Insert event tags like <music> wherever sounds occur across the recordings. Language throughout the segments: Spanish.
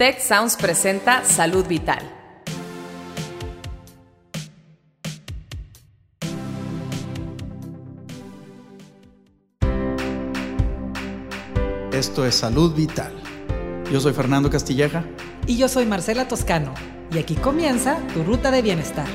Tech Sounds presenta Salud Vital. Esto es Salud Vital. Yo soy Fernando Castilleja. Y yo soy Marcela Toscano. Y aquí comienza tu ruta de bienestar.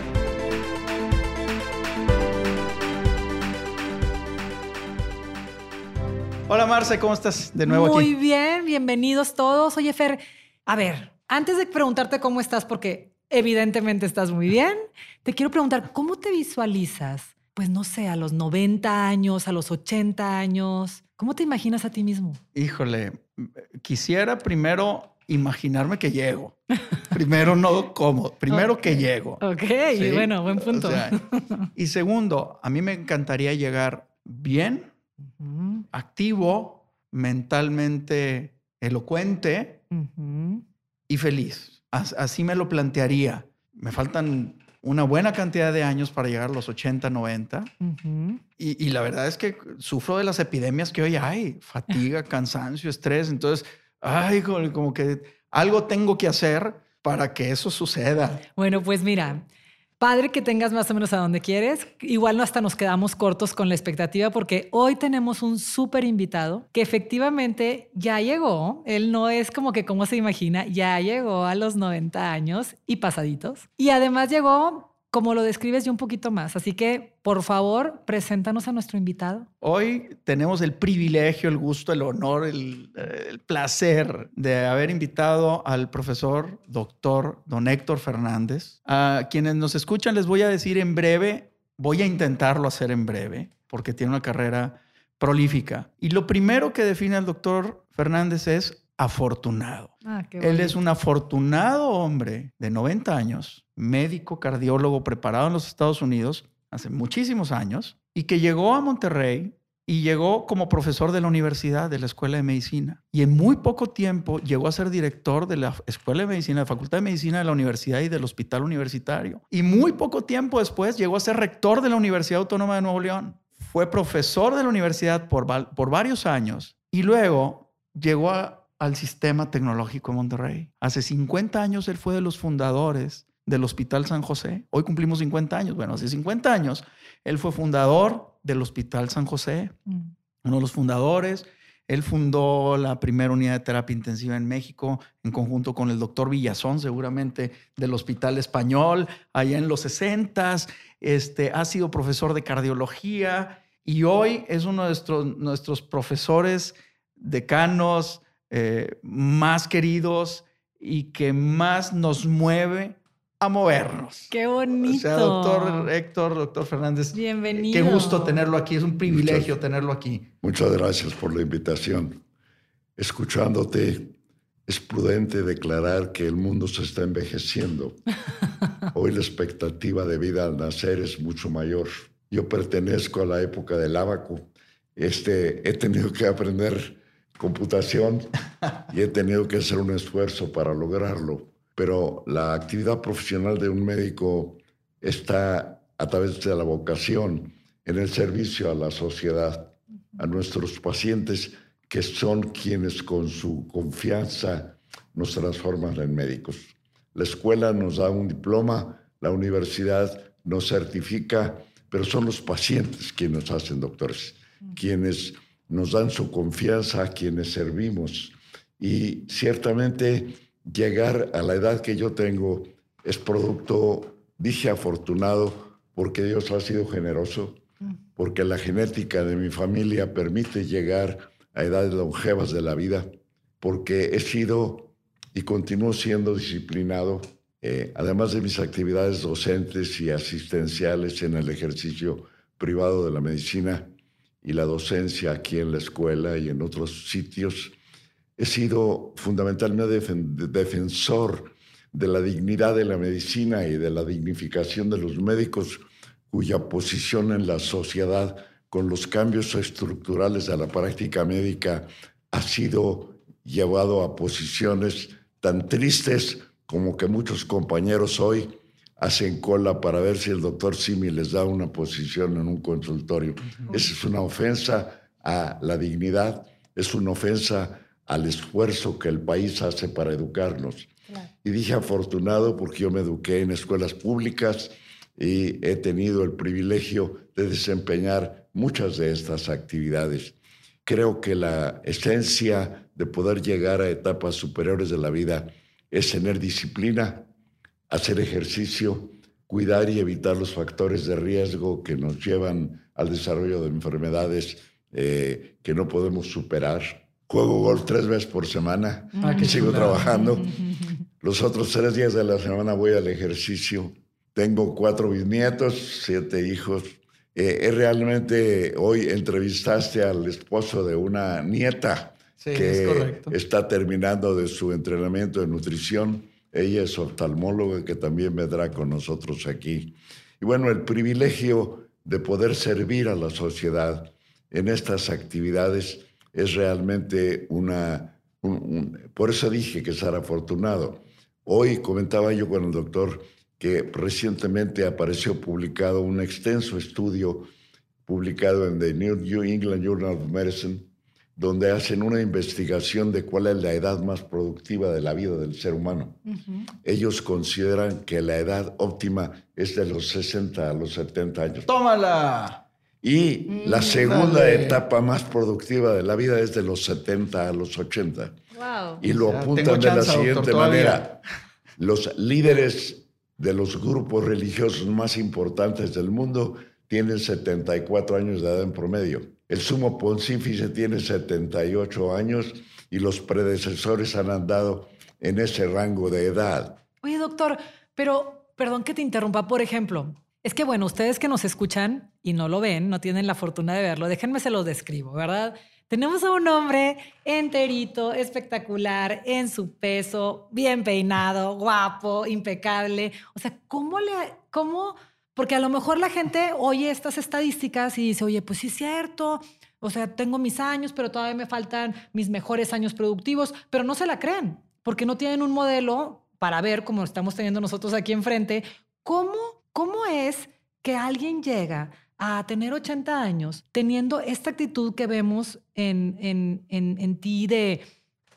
Hola Marce, ¿cómo estás de nuevo Muy aquí? Muy bien, bienvenidos todos. Oye, Fer, a ver, antes de preguntarte cómo estás, porque evidentemente estás muy bien, te quiero preguntar, ¿cómo te visualizas? Pues no sé, a los 90 años, a los 80 años. ¿Cómo te imaginas a ti mismo? Híjole, quisiera primero imaginarme que llego. Primero no cómo, primero okay. que llego. Ok, ¿sí? bueno, buen punto. O sea, y segundo, a mí me encantaría llegar bien, uh -huh. activo, mentalmente elocuente uh -huh. y feliz. Así me lo plantearía. Me faltan una buena cantidad de años para llegar a los 80, 90. Uh -huh. y, y, la verdad es que sufro de las epidemias que hoy hay. Fatiga, <laughs> cansancio, estrés. Entonces, ay, como que algo tengo que hacer para que eso suceda. Bueno, pues mira, padre que tengas más o menos a donde quieres. Igual no hasta nos quedamos cortos con la expectativa porque hoy tenemos un súper invitado que efectivamente ya llegó. Él no es como que como se imagina, ya llegó a los 90 años y pasaditos. Y además llegó como lo describes yo un poquito más. Así que, por favor, preséntanos a nuestro invitado. Hoy tenemos el privilegio, el gusto, el honor, el, el, placer de haber invitado al profesor doctor don Héctor Fernández. A quienes nos escuchan les voy a decir en breve, voy a intentarlo hacer en breve, porque tiene una carrera prolífica. Y lo primero que define al doctor Fernández es afortunado. Ah, Él es un afortunado hombre de 90 años, médico cardiólogo preparado en los Estados Unidos hace muchísimos años y que llegó a Monterrey y llegó como profesor de la universidad, de la Escuela de Medicina. Y en muy poco tiempo llegó a ser director de la Escuela de Medicina, de la Facultad de Medicina de la Universidad y del Hospital Universitario. Y muy poco tiempo después llegó a ser rector de la Universidad Autónoma de Nuevo León. Fue profesor de la universidad por, por varios años y luego llegó a, al sistema tecnológico de Monterrey. Hace 50 años él fue de los fundadores del Hospital San José. Hoy cumplimos 50 años. Bueno, hace 50 años él fue fundador del Hospital San José, mm. uno de los fundadores. Él fundó la primera unidad de terapia intensiva en México en conjunto con el doctor Villazón, seguramente del Hospital Español, allá en los 60 este, Ha sido profesor de cardiología y hoy es uno de nuestros, nuestros profesores decanos eh, más queridos y que más nos mueve a movernos. Qué bonito. O sea, doctor Héctor, doctor Fernández. Bienvenido. Qué gusto tenerlo aquí. Es un privilegio muchas, tenerlo aquí. Muchas gracias por la invitación. Escuchándote, es prudente declarar que el mundo se está envejeciendo. <laughs> Hoy la expectativa de vida al nacer es mucho mayor. Yo pertenezco a la época del abaco. Este, he tenido que aprender computación y he tenido que hacer un esfuerzo para lograrlo. Pero la actividad profesional de un médico está a través de la vocación en el servicio a la sociedad, a nuestros pacientes que son quienes con su confianza nos transforman en médicos. La escuela nos da un diploma, la universidad nos certifica, pero son los pacientes quienes nos hacen doctores, quienes nos dan su confianza, quienes servimos. Y ciertamente llegar a la edad que yo tengo es producto, dije afortunado, porque Dios ha sido generoso, porque la genética de mi familia permite llegar a edades longevas de la vida, porque he sido y continúo siendo disciplinado, eh, además de mis actividades docentes y asistenciales en el ejercicio privado de la medicina y la docencia aquí en la escuela y en otros sitios he sido fundamentalmente defensor de la dignidad de la medicina y de la dignificación de los médicos cuya posición en la sociedad con los cambios estructurales de la práctica médica ha sido llevado a posiciones tan tristes como que muchos compañeros hoy hacen cola para ver si el doctor Simi les da una posición en un consultorio. Esa es una ofensa a la dignidad, es una ofensa al esfuerzo que el país hace para educarnos. Y dije afortunado porque yo me eduqué en escuelas públicas y he tenido el privilegio de desempeñar muchas de estas actividades. Creo que la esencia de poder llegar a etapas superiores de la vida es tener disciplina, hacer ejercicio, cuidar y evitar los factores de riesgo que nos llevan al desarrollo de enfermedades eh, que no podemos superar. Juego golf tres veces por semana ah, y sigo trabajando. <laughs> Los otros tres días de la semana voy al ejercicio. Tengo cuatro bisnietos, siete hijos. Eh, realmente hoy entrevistaste al esposo de una nieta que está terminando de su entrenamiento de nutrición ella es oftalmóloga que también vendrá con nosotros aquí. Y bueno, el privilegio de poder servir a la sociedad en estas actividades es realmente una... por eso dije que ser afortunado. Hoy comentaba yo con el doctor que recientemente apareció publicado un extenso estudio publicado en The New England Journal of Medicine donde hacen una investigación de cuál es la edad más productiva de la vida del ser humano. Ellos consideran que la edad óptima es de los 60 a los 70 años. ¡Tómala! Y mm, la segunda etapa más productiva de la vida es de los 70 a los 80. Wow. Y lo apuntan de la siguiente manera. Los líderes de los grupos religiosos más importantes del mundo tienen 74 años de edad en promedio. El sumo pontífice tiene 78 años y los predecesores han andado en ese rango de edad. Oye, doctor, pero perdón que te interrumpa, por ejemplo. Es que, bueno, ustedes que nos escuchan y no lo ven, no tienen la fortuna de verlo, déjenme se lo describo, ¿verdad? Tenemos a un hombre enterito, espectacular, en su peso, bien peinado, guapo, impecable. O sea, ¿cómo le, cómo porque a lo mejor la gente oye estas estadísticas y dice, oye, pues sí es cierto, o sea, tengo mis años, pero todavía me faltan mis mejores años productivos, pero no se la creen, porque no tienen un modelo para ver, como estamos teniendo nosotros aquí enfrente, cómo, cómo es que alguien llega a tener 80 años teniendo esta actitud que vemos en, en, en, en ti de...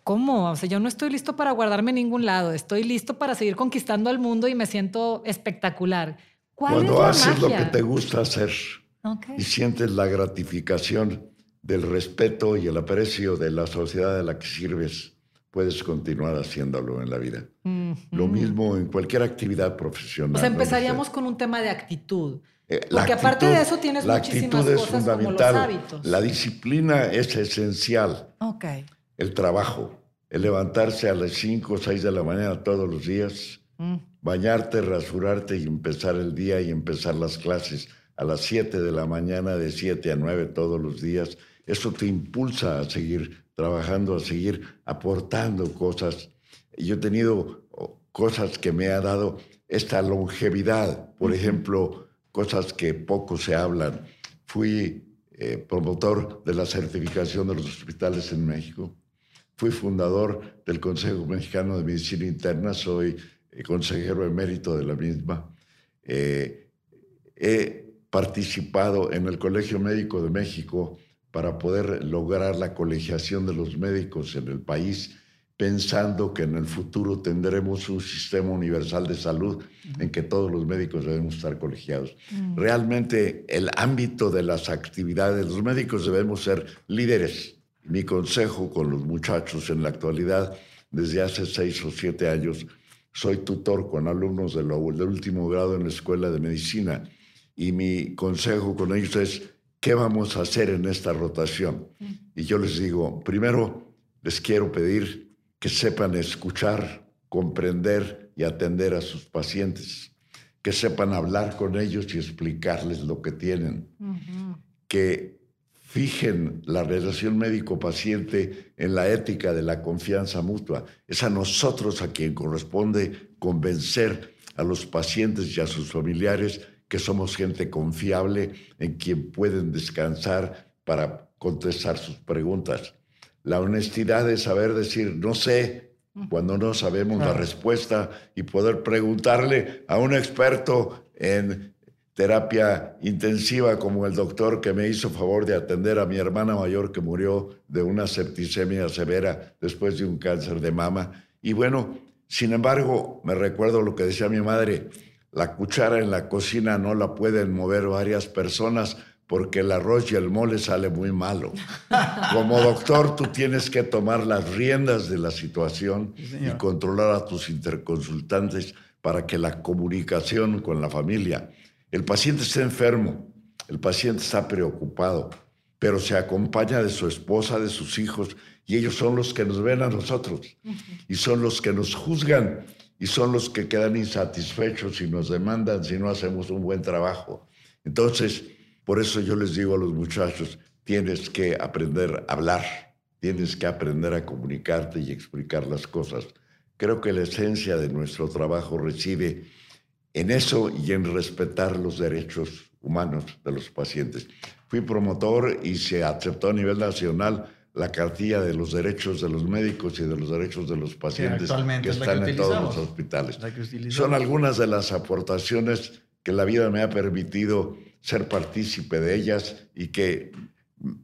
¿Cómo? O sea, yo no estoy listo para guardarme en ningún lado, estoy listo para seguir conquistando el mundo y me siento espectacular. Cuando haces lo que te gusta hacer y sientes la gratificación del respeto y el aprecio de la sociedad de la que sirves, puedes continuar haciéndolo en la vida. Lo mismo en cualquier actividad profesional. O sea, empezaríamos con un tema de actitud. Eh, Porque aparte de eso tienes la muchísimas actitud cosas es fundamental. como los hábitos. La disciplina es esencial. Okay. El trabajo, el levantarse a las 5 o 6 de la mañana todos los días, mm bañarte, rasurarte y empezar el día y empezar las clases a las 7 de la mañana, de 7 a 9 todos los días. Eso te impulsa a seguir trabajando, a seguir aportando cosas. Yo he tenido cosas que me ha dado esta longevidad, por ejemplo, cosas que poco se hablan. Fui eh, promotor de la certificación de los hospitales en México. Fui fundador del Consejo Mexicano de Medicina Interna. Soy consejero emérito de la misma. Eh, he participado en el Colegio Médico de México para poder lograr la colegiación de los médicos en el país, pensando que en el futuro tendremos un sistema universal de salud en que todos los médicos debemos estar colegiados. Mm. Realmente el ámbito de las actividades, los médicos debemos ser líderes. Mi consejo con los muchachos en la actualidad, desde hace seis o siete años, soy tutor con alumnos del último grado en la escuela de medicina. Y mi consejo con ellos es, ¿qué vamos a hacer en esta rotación? Y yo les digo, primero les quiero pedir que sepan escuchar, comprender y atender a sus pacientes, que sepan hablar con ellos y explicarles lo que tienen, que fijen la relación médico-paciente en la ética de la confianza mutua. Es a nosotros a quien corresponde convencer a los pacientes y a sus familiares que somos gente confiable en quien pueden descansar para contestar sus preguntas. La honestidad de saber decir no sé cuando no sabemos la respuesta y poder preguntarle a un experto en terapia intensiva como el doctor que me hizo favor de atender a mi hermana mayor que murió de una septicemia severa después de un cáncer de mama. Y bueno, sin embargo, me recuerdo lo que decía mi madre, la cuchara en la cocina no la pueden mover varias personas porque el arroz y el mole sale muy malo. <laughs> Como doctor, tú tienes que tomar las riendas de la situación y controlar a tus interconsultantes para que la comunicación con la familia el paciente está enfermo, el paciente está preocupado, pero se acompaña de su esposa, de sus hijos, y ellos son los que nos ven a nosotros, y son los que nos juzgan, y son los que quedan insatisfechos y nos demandan si no hacemos un buen trabajo. Entonces, por eso yo les digo a los muchachos, tienes que aprender a hablar, tienes que aprender a comunicarte y explicar las cosas. Creo que la esencia de nuestro trabajo reside en eso y en respetar los derechos humanos de los pacientes. Fui promotor y se aceptó a nivel nacional la cartilla de los derechos de los médicos y de los derechos de los pacientes que, están en todos los hospitales. Son algunas de las aportaciones que la vida me ha permitido ser partícipe de ellas y que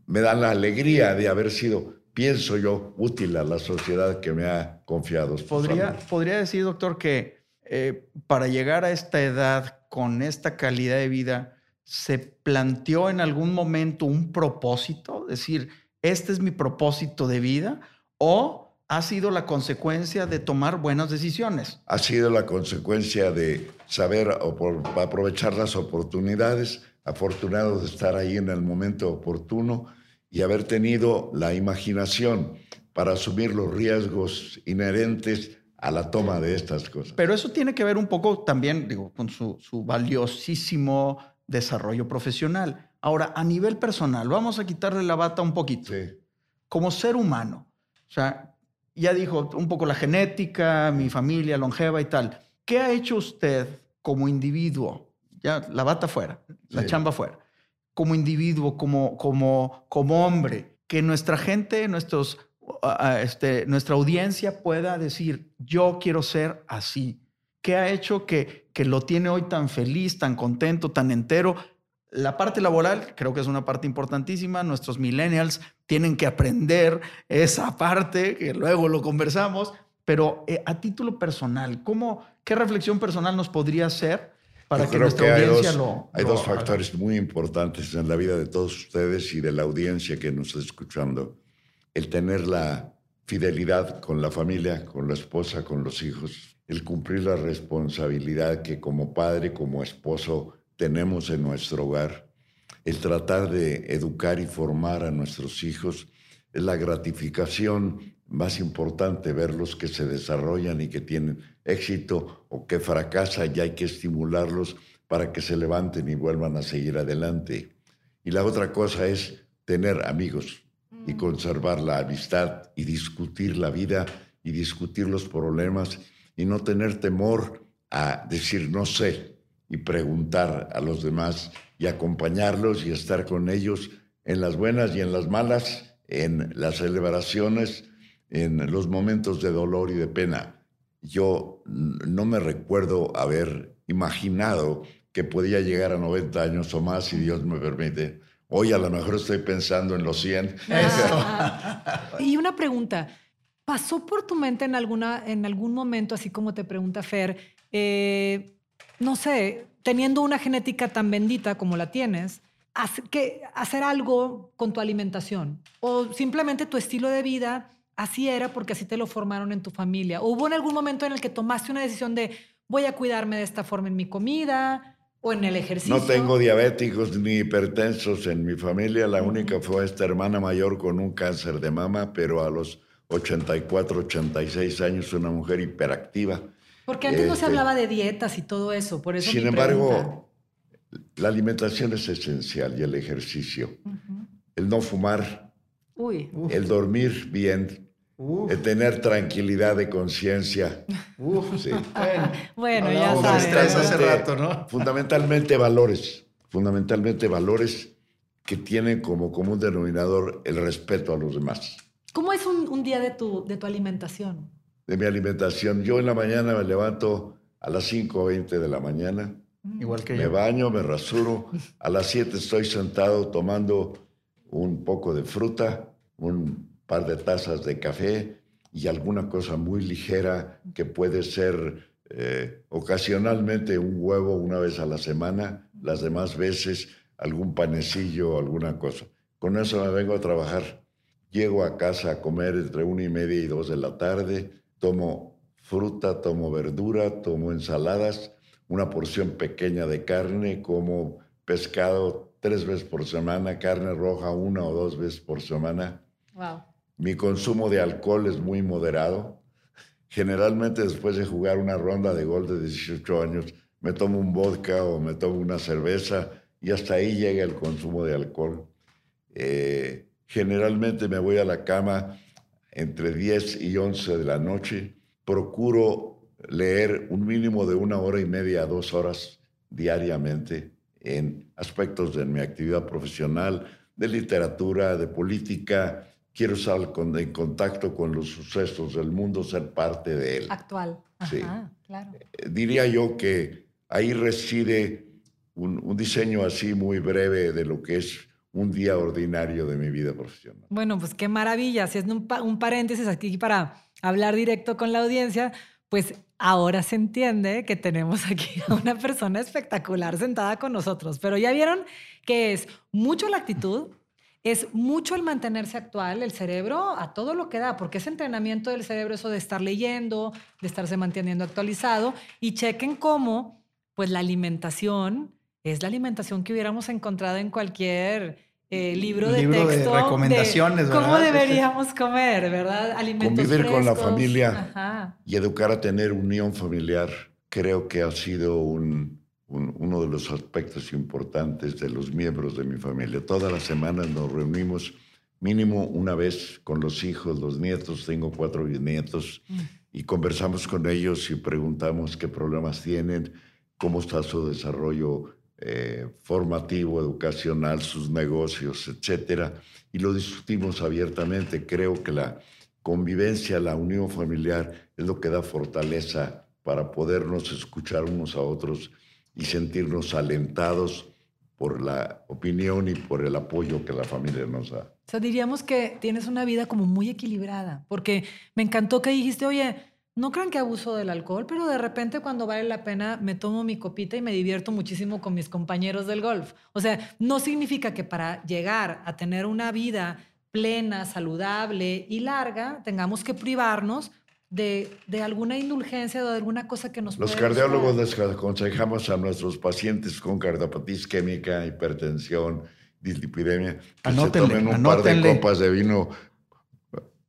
me dan la alegría de haber sido, pienso yo, útil a la sociedad que me ha confiado. Podría, podría decir, doctor, que eh, para llegar a esta edad con esta calidad de vida, ¿se planteó en algún momento un propósito? Decir, este es mi propósito de vida o ha sido la consecuencia de tomar buenas decisiones? Ha sido la consecuencia de saber aprovechar las oportunidades, afortunado de estar ahí en el momento oportuno y haber tenido la imaginación para asumir los riesgos inherentes a la toma de estas cosas. Pero eso tiene que ver un poco también, digo, con su, valiosísimo desarrollo profesional. Ahora, a nivel personal, vamos a quitarle la bata un poquito. Sí. Como ser humano, o sea, ya dijo un poco la genética, mi familia longeva y tal. ¿Qué ha hecho usted como individuo? Ya la bata fuera, la chamba fuera. Como individuo, como, como, como hombre, que nuestra gente, nuestros este, nuestra audiencia pueda decir, yo quiero ser así. ¿Qué ha hecho que, que lo tiene hoy tan feliz, tan contento, tan entero? La parte laboral creo que es una parte importantísima. Nuestros millennials tienen que aprender esa parte, que luego lo conversamos. Pero eh, a título personal, ¿cómo, ¿qué reflexión personal nos podría hacer para que nuestra audiencia dos, lo... Hay dos factores muy importantes en la vida de todos ustedes y de la audiencia que nos está escuchando el tener la fidelidad con la familia, con la esposa, con los hijos, el cumplir la responsabilidad que como padre, como esposo tenemos en nuestro hogar, el tratar de educar y formar a nuestros hijos, es la gratificación más importante, verlos que se desarrollan y que tienen éxito o que fracasan y hay que estimularlos para que se levanten y vuelvan a seguir adelante. Y la otra cosa es tener amigos, y conservar la amistad y discutir la vida y discutir los problemas y no tener temor a decir no sé y preguntar a los demás y acompañarlos y estar con ellos en las buenas y en las malas, en las celebraciones, en los momentos de dolor y de pena. Yo no me recuerdo haber imaginado que podía llegar a 90 años o más, si Dios me permite, Hoy a lo mejor estoy pensando en los 100. <laughs> y una pregunta, ¿pasó por tu mente en, alguna, en algún momento, así como te pregunta Fer, eh, no sé, teniendo una genética tan bendita como la tienes, que hacer algo con tu alimentación? ¿O simplemente tu estilo de vida así era porque así te lo formaron en tu familia? ¿O hubo en algún momento en el que tomaste una decisión de voy a cuidarme de esta forma en mi comida? O en el ejercicio. No tengo diabéticos ni hipertensos en mi familia. La única fue esta hermana mayor con un cáncer de mama, pero a los 84, 86 años, una mujer hiperactiva. Porque antes no se este, hablaba de dietas y todo eso, por eso. Sin embargo, la alimentación es esencial y el ejercicio. El no fumar, el dormir bien, de tener tranquilidad de conciencia. Sí. <laughs> Bueno, ya sabes. hace rato, ¿no? <laughs> Fundamentalmente valores, fundamentalmente valores que tienen como común denominador el respeto a los demás. ¿Cómo es un, día de tu, de tu alimentación? De mi alimentación. Yo en la mañana me levanto a las 5.20 de la mañana, Igual que me yo. baño, me rasuro. <laughs> A las 7 estoy sentado tomando un poco de fruta, un par de tazas de café y alguna cosa muy ligera que puede ser eh, ocasionalmente un huevo una vez a la semana, las demás veces algún panecillo o alguna cosa. Con eso me vengo a trabajar. Llego a casa a comer entre una y media y dos de la tarde, tomo fruta, tomo verdura, tomo ensaladas, una porción pequeña de carne, como pescado tres veces por semana, carne roja una o dos veces por semana. Wow. Mi consumo de alcohol es muy moderado. Generalmente después de jugar una ronda de gol de 18 años, me tomo un vodka o me tomo una cerveza y hasta ahí llega el consumo de alcohol. Eh, generalmente me voy a la cama entre 10 y 11 de la noche. Procuro leer un mínimo de una hora y media a dos horas diariamente en aspectos de mi actividad profesional, de literatura, de política. Quiero estar en contacto con los sucesos del mundo, ser parte de él. Actual. Sí. Ajá, claro. Eh, Diría yo que ahí reside un, un diseño así muy breve de lo que es un día ordinario de mi vida profesional. Bueno, pues qué maravilla. Si es un, pa- un paréntesis aquí para hablar directo con la audiencia, pues ahora se entiende que tenemos aquí a una persona espectacular sentada con nosotros. Pero ya vieron que es mucho la actitud, es mucho el mantenerse actual, el cerebro a todo lo que da, porque es entrenamiento del cerebro eso de estar leyendo, de estarse manteniendo actualizado y chequen cómo pues la alimentación es la alimentación que hubiéramos encontrado en cualquier eh, libro de Libro de texto recomendaciones, cómo ¿verdad? deberíamos comer, ¿verdad? Alimentos Convivir con la frescos. familia. Ajá. Y educar a tener unión familiar creo que ha sido un- un- uno de los aspectos importantes de los miembros de mi familia. Todas las semanas nos reunimos mínimo una vez con los hijos, los nietos, tengo cuatro nietos, y conversamos con ellos y preguntamos qué problemas tienen, cómo está su desarrollo eh, formativo, educacional, sus negocios, etcétera, y lo discutimos abiertamente. Creo que la convivencia, la unión familiar es lo que da fortaleza para podernos escuchar unos a otros y sentirnos alentados por la opinión y por el apoyo que la familia nos da. O sea, diríamos que tienes una vida como muy equilibrada, porque me encantó que dijiste, oye, no crean que abuso del alcohol, pero de repente cuando vale la pena me tomo mi copita y me divierto muchísimo con mis compañeros del golf. O sea, no significa que para llegar a tener una vida plena, saludable y larga, tengamos que privarnos de, de alguna indulgencia o de alguna cosa que nos Los puede cardiólogos les aconsejamos a nuestros pacientes con cardiopatía isquémica, hipertensión, dislipidemia, que Anótenle, se tomen un par de anótenle. copas de vino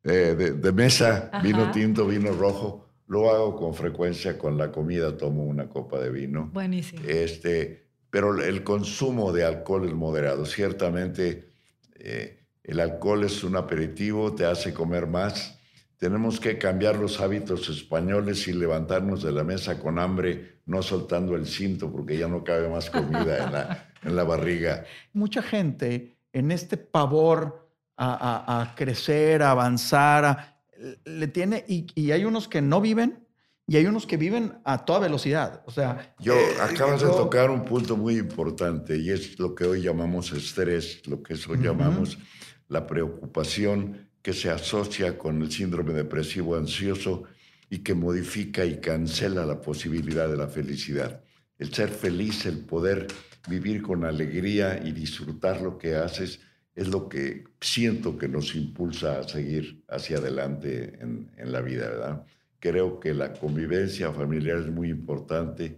eh, de, de mesa, vino Ajá. tinto, vino rojo. Lo hago con frecuencia con la comida, tomo una copa de vino. Buenísimo. Este, pero el consumo de alcohol es moderado. Ciertamente, eh, el alcohol es un aperitivo, te hace comer más. Tenemos que cambiar los hábitos españoles y levantarnos de la mesa con hambre, no soltando el cinto porque ya no cabe más comida en la, en la barriga. Mucha gente en este pavor a, a- a crecer, a avanzar, a- le tiene, y, y hay unos que no viven y hay unos que viven a toda velocidad. O sea, Yo, eh, acabas de yo- tocar un punto muy importante y es lo que hoy llamamos estrés, lo que eso llamamos la preocupación que se asocia con el síndrome depresivo ansioso y que modifica y cancela la posibilidad de la felicidad. El ser feliz, el poder vivir con alegría y disfrutar lo que haces es lo que siento que nos impulsa a seguir hacia adelante en, en la vida, ¿verdad? Creo que la convivencia familiar es muy importante,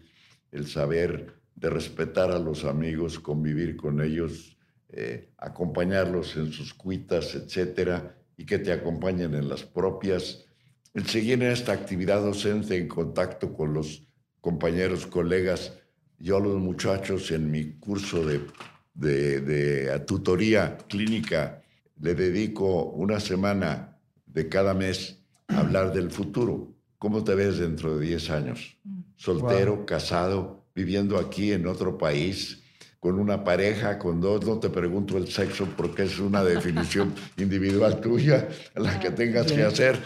el saber de respetar a los amigos, convivir con ellos, eh, acompañarlos en sus cuitas, etcétera, y que te acompañen en las propias. El seguir en esta actividad docente en contacto con los compañeros, colegas, yo a los muchachos en mi curso de, de, de tutoría clínica le dedico una semana de cada mes a hablar del futuro. ¿Cómo te ves dentro de 10 años? Soltero, casado, viviendo aquí en otro país, con una pareja, con dos, no te pregunto el sexo porque es una definición <laughs> individual tuya, la que tengas que hacer,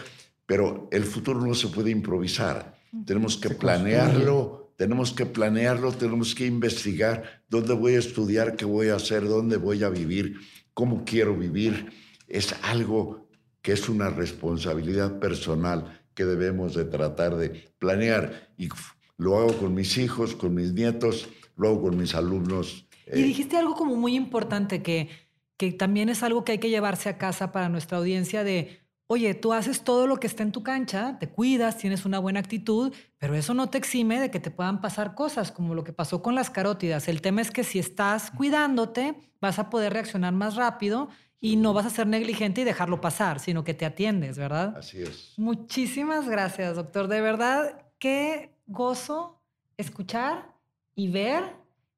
pero el futuro no se puede improvisar. Tenemos que planearlo tenemos que planearlo, tenemos que investigar dónde voy a estudiar, qué voy a hacer, dónde voy a vivir, cómo quiero vivir. Es algo que es una responsabilidad personal que debemos de tratar de planear. Y lo hago con mis hijos, con mis nietos, lo hago con mis alumnos. Y Eh, dijiste algo como muy importante que, que también es algo que hay que llevarse a casa para nuestra audiencia de, oye, tú haces todo lo que está en tu cancha, te cuidas, tienes una buena actitud, pero eso no te exime de que te puedan pasar cosas como lo que pasó con las carótidas. El tema es que si estás cuidándote, vas a poder reaccionar más rápido y no vas a ser negligente y dejarlo pasar, sino que te atiendes, ¿verdad? Así es. Muchísimas gracias, doctor. De verdad, qué gozo escuchar y ver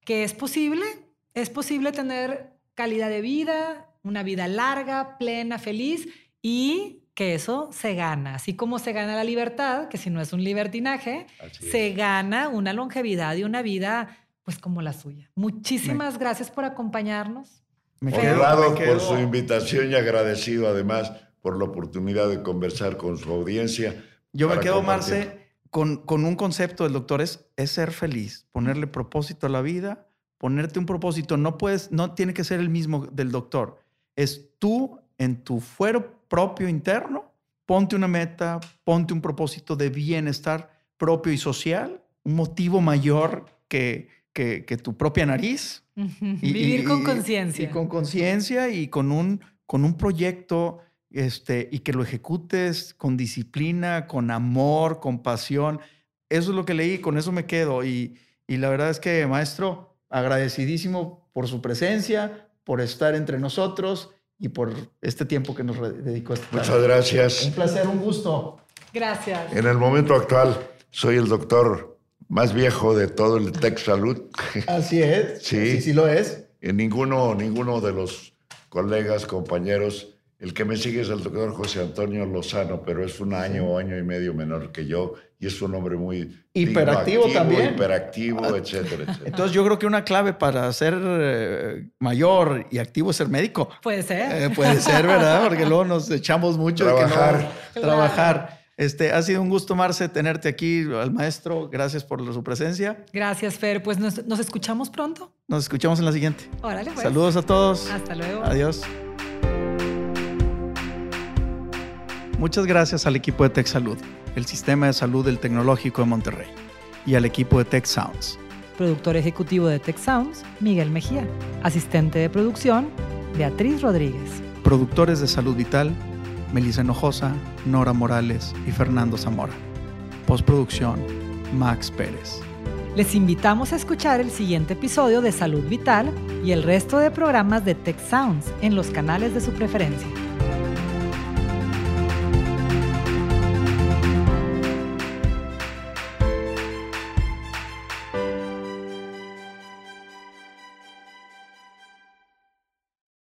que es posible, es posible tener calidad de vida, una vida larga, plena, feliz y que eso se gana. Así como se gana la libertad, que si no es un libertinaje, Así se es. gana una longevidad y una vida pues como la suya. Muchísimas gracias por acompañarnos. Me Honrado me quedo- por su invitación y agradecido además por la oportunidad de conversar con su audiencia. Yo me quedo, compartir. Marce, con, con un concepto del doctor, es, es ser feliz, ponerle propósito a la vida, ponerte un propósito. No puedes, no tiene que ser el mismo del doctor. Es tú en tu fuero propio interno, ponte una meta, ponte un propósito de bienestar propio y social, un motivo mayor que, que, que tu propia nariz. Vivir y- con conciencia. Y con conciencia y con un, con un proyecto este, y que lo ejecutes con disciplina, con amor, con pasión. Eso es lo que leí, con eso me quedo. Y, y la verdad es que, maestro, agradecidísimo por su presencia, por estar entre nosotros y por este tiempo que nos dedicó a esta Muchas gracias. Un placer, un gusto. Gracias. En el momento actual soy el doctor más viejo de todo el Tech Salud. <laughs> Así es. Sí. Sí, sí lo es. En ninguno, ninguno de los colegas, compañeros, el que me sigue es el doctor José Antonio Lozano, pero es un año o año y medio menor que yo y es un hombre muy digno, Hiperactivo activo, también. hiperactivo, etcétera, etcétera. Entonces yo creo que una clave para ser eh, mayor y activo es ser médico. Puede ser. Eh, puede ser, ¿verdad? Porque luego nos echamos mucho. de que no- Trabajar. trabajar. Este, ha sido un gusto, Marce, tenerte aquí, al maestro. Gracias por su presencia. Gracias, Fer. Pues nos, nos escuchamos pronto. Nos escuchamos en la siguiente. Órale, pues. Saludos a todos. Hasta luego. Adiós. Muchas gracias al equipo de Tech Salud, el sistema de salud del Tecnológico de Monterrey, y al equipo de Tech Sounds. Productor ejecutivo de Tech Sounds, Miguel Mejía. Asistente de producción, Beatriz Rodríguez. Productores de Salud Vital, Melissa Hinojosa, Nora Morales y Fernando Zamora. Postproducción, Max Pérez. Les invitamos a escuchar el siguiente episodio de Salud Vital y el resto de programas de Tech Sounds en los canales de su preferencia.